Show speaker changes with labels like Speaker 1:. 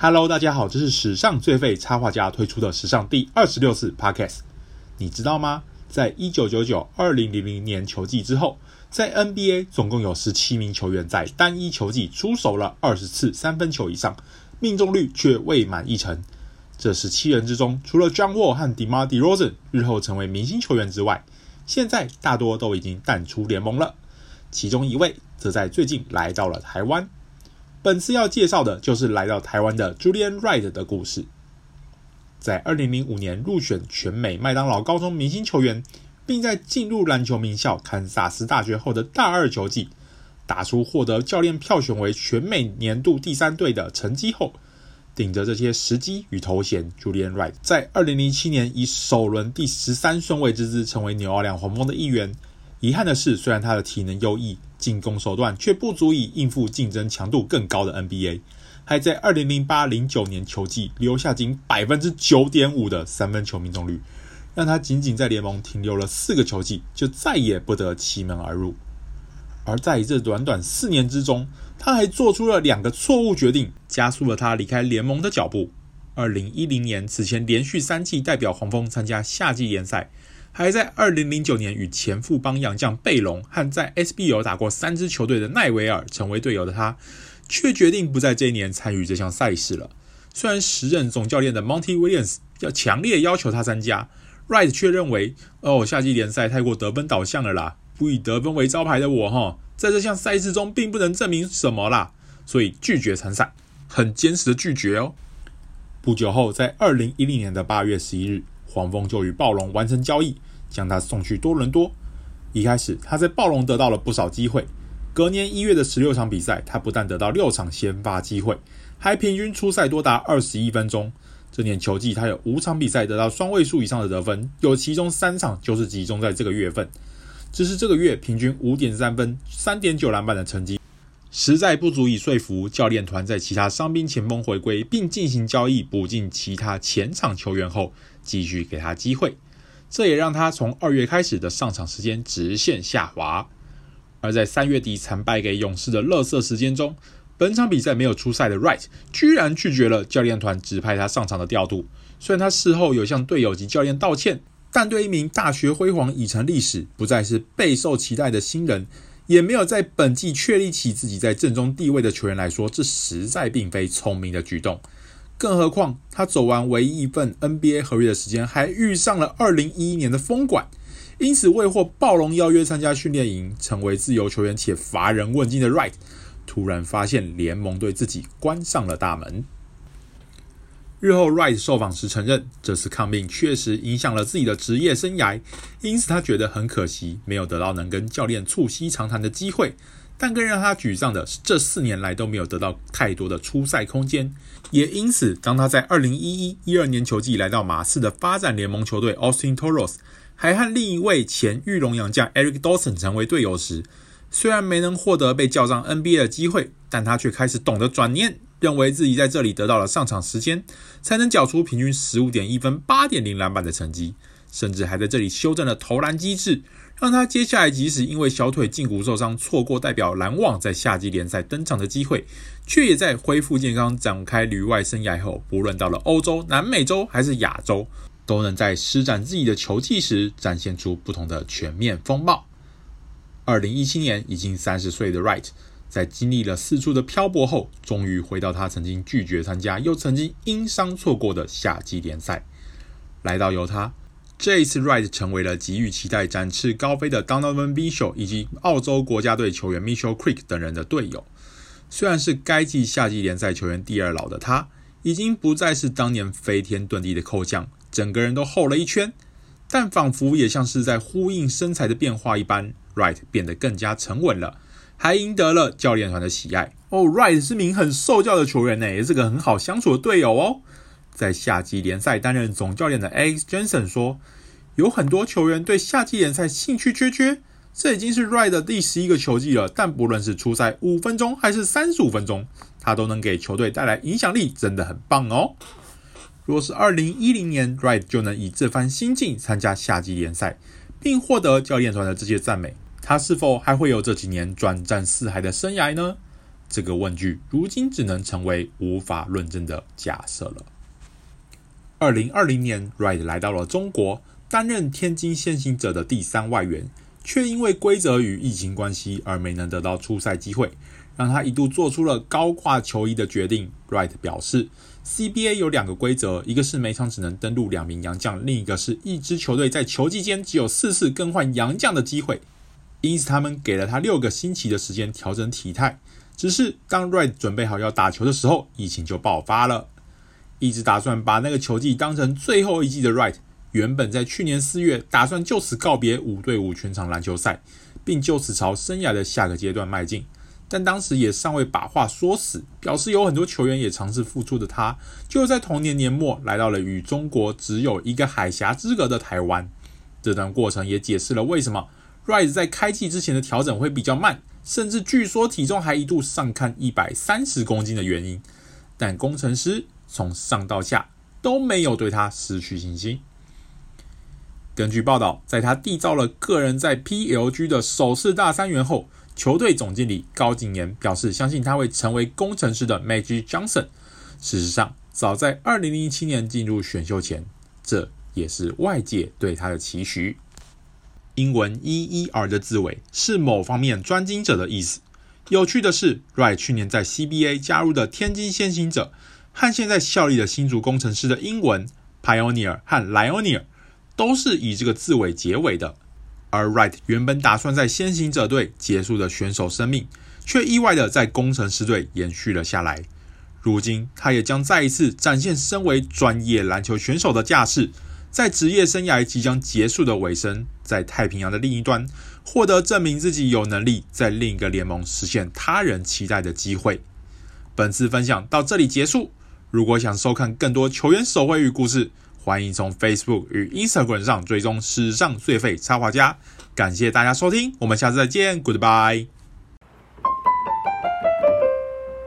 Speaker 1: Hello，大家好，这是史上最废插画家推出的史上第二十六次 Podcast。你知道吗？在一九九九二零零零年球季之后，在 NBA 总共有十七名球员在单一球季出手了二十次三分球以上，命中率却未满一成。这十七人之中，除了 John Wall 和 DeMar DeRozan 日后成为明星球员之外，现在大多都已经淡出联盟了。其中一位则在最近来到了台湾。本次要介绍的就是来到台湾的 Julian Wright 的故事。在二零零五年入选全美麦当劳高中明星球员，并在进入篮球名校堪萨斯大学后的大二球季，打出获得教练票选为全美年度第三队的成绩后，顶着这些时机与头衔，Julian Wright 在二零零七年以首轮第十三顺位之姿成为纽奥良黄蜂的一员。遗憾的是，虽然他的体能优异，进攻手段却不足以应付竞争强度更高的 NBA，还在二零零八零九年球季留下仅百分之九点五的三分球命中率，让他仅仅在联盟停留了四个球季，就再也不得其门而入。而在这短短四年之中，他还做出了两个错误决定，加速了他离开联盟的脚步。二零一零年此前连续三季代表黄蜂参加夏季联赛。还在二零零九年与前富邦洋将贝隆和在 SBL 打过三支球队的奈维尔成为队友的他，却决定不在这一年参与这项赛事了。虽然时任总教练的 Monty Williams 要强烈要求他参加，Wright 却认为哦，夏季联赛太过得分导向了啦，不以得分为招牌的我哈，在这项赛事中并不能证明什么啦，所以拒绝参赛，很坚持的拒绝哦。不久后，在二零一零年的八月十一日，黄蜂就与暴龙完成交易。将他送去多伦多。一开始，他在暴龙得到了不少机会。隔年一月的十六场比赛，他不但得到六场先发机会，还平均出赛多达二十一分钟。这年球季，他有五场比赛得到双位数以上的得分，有其中三场就是集中在这个月份。只是这个月平均五点三分、三点九篮板的成绩，实在不足以说服教练团在其他伤兵前锋回归并进行交易补进其他前场球员后，继续给他机会。这也让他从二月开始的上场时间直线下滑，而在三月底惨败给勇士的乐色时间中，本场比赛没有出赛的 Right 居然拒绝了教练团指派他上场的调度。虽然他事后有向队友及教练道歉，但对一名大学辉煌已成历史、不再是备受期待的新人，也没有在本季确立起自己在阵中地位的球员来说，这实在并非聪明的举动。更何况，他走完唯一一份 NBA 合约的时间，还遇上了2011年的封管，因此未获暴龙邀约参加训练营，成为自由球员且乏人问津的 Right，突然发现联盟对自己关上了大门。日后 Wright 受访时承认，这次抗病确实影响了自己的职业生涯，因此他觉得很可惜，没有得到能跟教练促膝长谈的机会。但更让他沮丧的是，这四年来都没有得到太多的出赛空间，也因此，当他在二零一一、一二年球季来到马刺的发展联盟球队 Austin Toros，还和另一位前裕隆洋将 Eric Dawson 成为队友时，虽然没能获得被叫上 NBA 的机会，但他却开始懂得转念，认为自己在这里得到了上场时间，才能缴出平均十五点一分、八点零篮板的成绩，甚至还在这里修正了投篮机制。让他接下来即使因为小腿胫骨受伤错过代表篮网在夏季联赛登场的机会，却也在恢复健康展开旅外生涯后，不论到了欧洲、南美洲还是亚洲，都能在施展自己的球技时展现出不同的全面风貌。二零一七年，已经三十岁的 Right 在经历了四处的漂泊后，终于回到他曾经拒绝参加又曾经因伤错过的夏季联赛，来到犹他。这一次，Right 成为了给予期待、展翅高飞的 Donovan Mitchell 以及澳洲国家队球员 Mitchell Creek 等人的队友。虽然是该季夏季联赛球员第二老的他，已经不再是当年飞天遁地的扣将，整个人都厚了一圈。但仿佛也像是在呼应身材的变化一般，Right 变得更加沉稳了，还赢得了教练团的喜爱。哦，Wright 是名很受教的球员呢，也是个很好相处的队友哦。在夏季联赛担任总教练的 Alex Jensen 说：“有很多球员对夏季联赛兴趣缺缺。这已经是 Wright 的第十一个球季了，但不论是出赛五分钟还是三十五分钟，他都能给球队带来影响力，真的很棒哦。若是二零一零年 Wright 就能以这番心境参加夏季联赛，并获得教练团的这些赞美，他是否还会有这几年转战四海的生涯呢？这个问句如今只能成为无法论证的假设了。二零二零年 right 来到了中国，担任天津先行者的第三外援，却因为规则与疫情关系而没能得到出赛机会，让他一度做出了高挂球衣的决定。right 表示，CBA 有两个规则，一个是每场只能登录两名洋将，另一个是一支球队在球季间只有四次更换洋将的机会，因此他们给了他六个星期的时间调整体态。只是当 right 准备好要打球的时候，疫情就爆发了。一直打算把那个球季当成最后一季的 right 原本在去年四月打算就此告别五对五全场篮球赛，并就此朝生涯的下个阶段迈进。但当时也尚未把话说死，表示有很多球员也尝试复出的他，就在同年年末来到了与中国只有一个海峡之隔的台湾。这段过程也解释了为什么 Rise 在开季之前的调整会比较慢，甚至据说体重还一度上看一百三十公斤的原因。但工程师。从上到下都没有对他失去信心。根据报道，在他缔造了个人在 PLG 的首次大三元后，球队总经理高景言表示相信他会成为工程师的 Magic Johnson。事实上，早在2007年进入选秀前，这也是外界对他的期许。英文 EER 的字尾是某方面专精者的意思。有趣的是，Wright 去年在 CBA 加入的天津先行者。和现在效力的新竹工程师的英文 Pioneer 和 Lioneer 都是以这个字尾结尾的，而 Wright 原本打算在先行者队结束的选手生命，却意外的在工程师队延续了下来。如今，他也将再一次展现身为专业篮球选手的架势，在职业生涯即将结束的尾声，在太平洋的另一端，获得证明自己有能力在另一个联盟实现他人期待的机会。本次分享到这里结束。如果想收看更多球员手绘与故事，欢迎从 Facebook 与 Instagram 上追踪史上最废插画家。感谢大家收听，我们下次再见，Goodbye。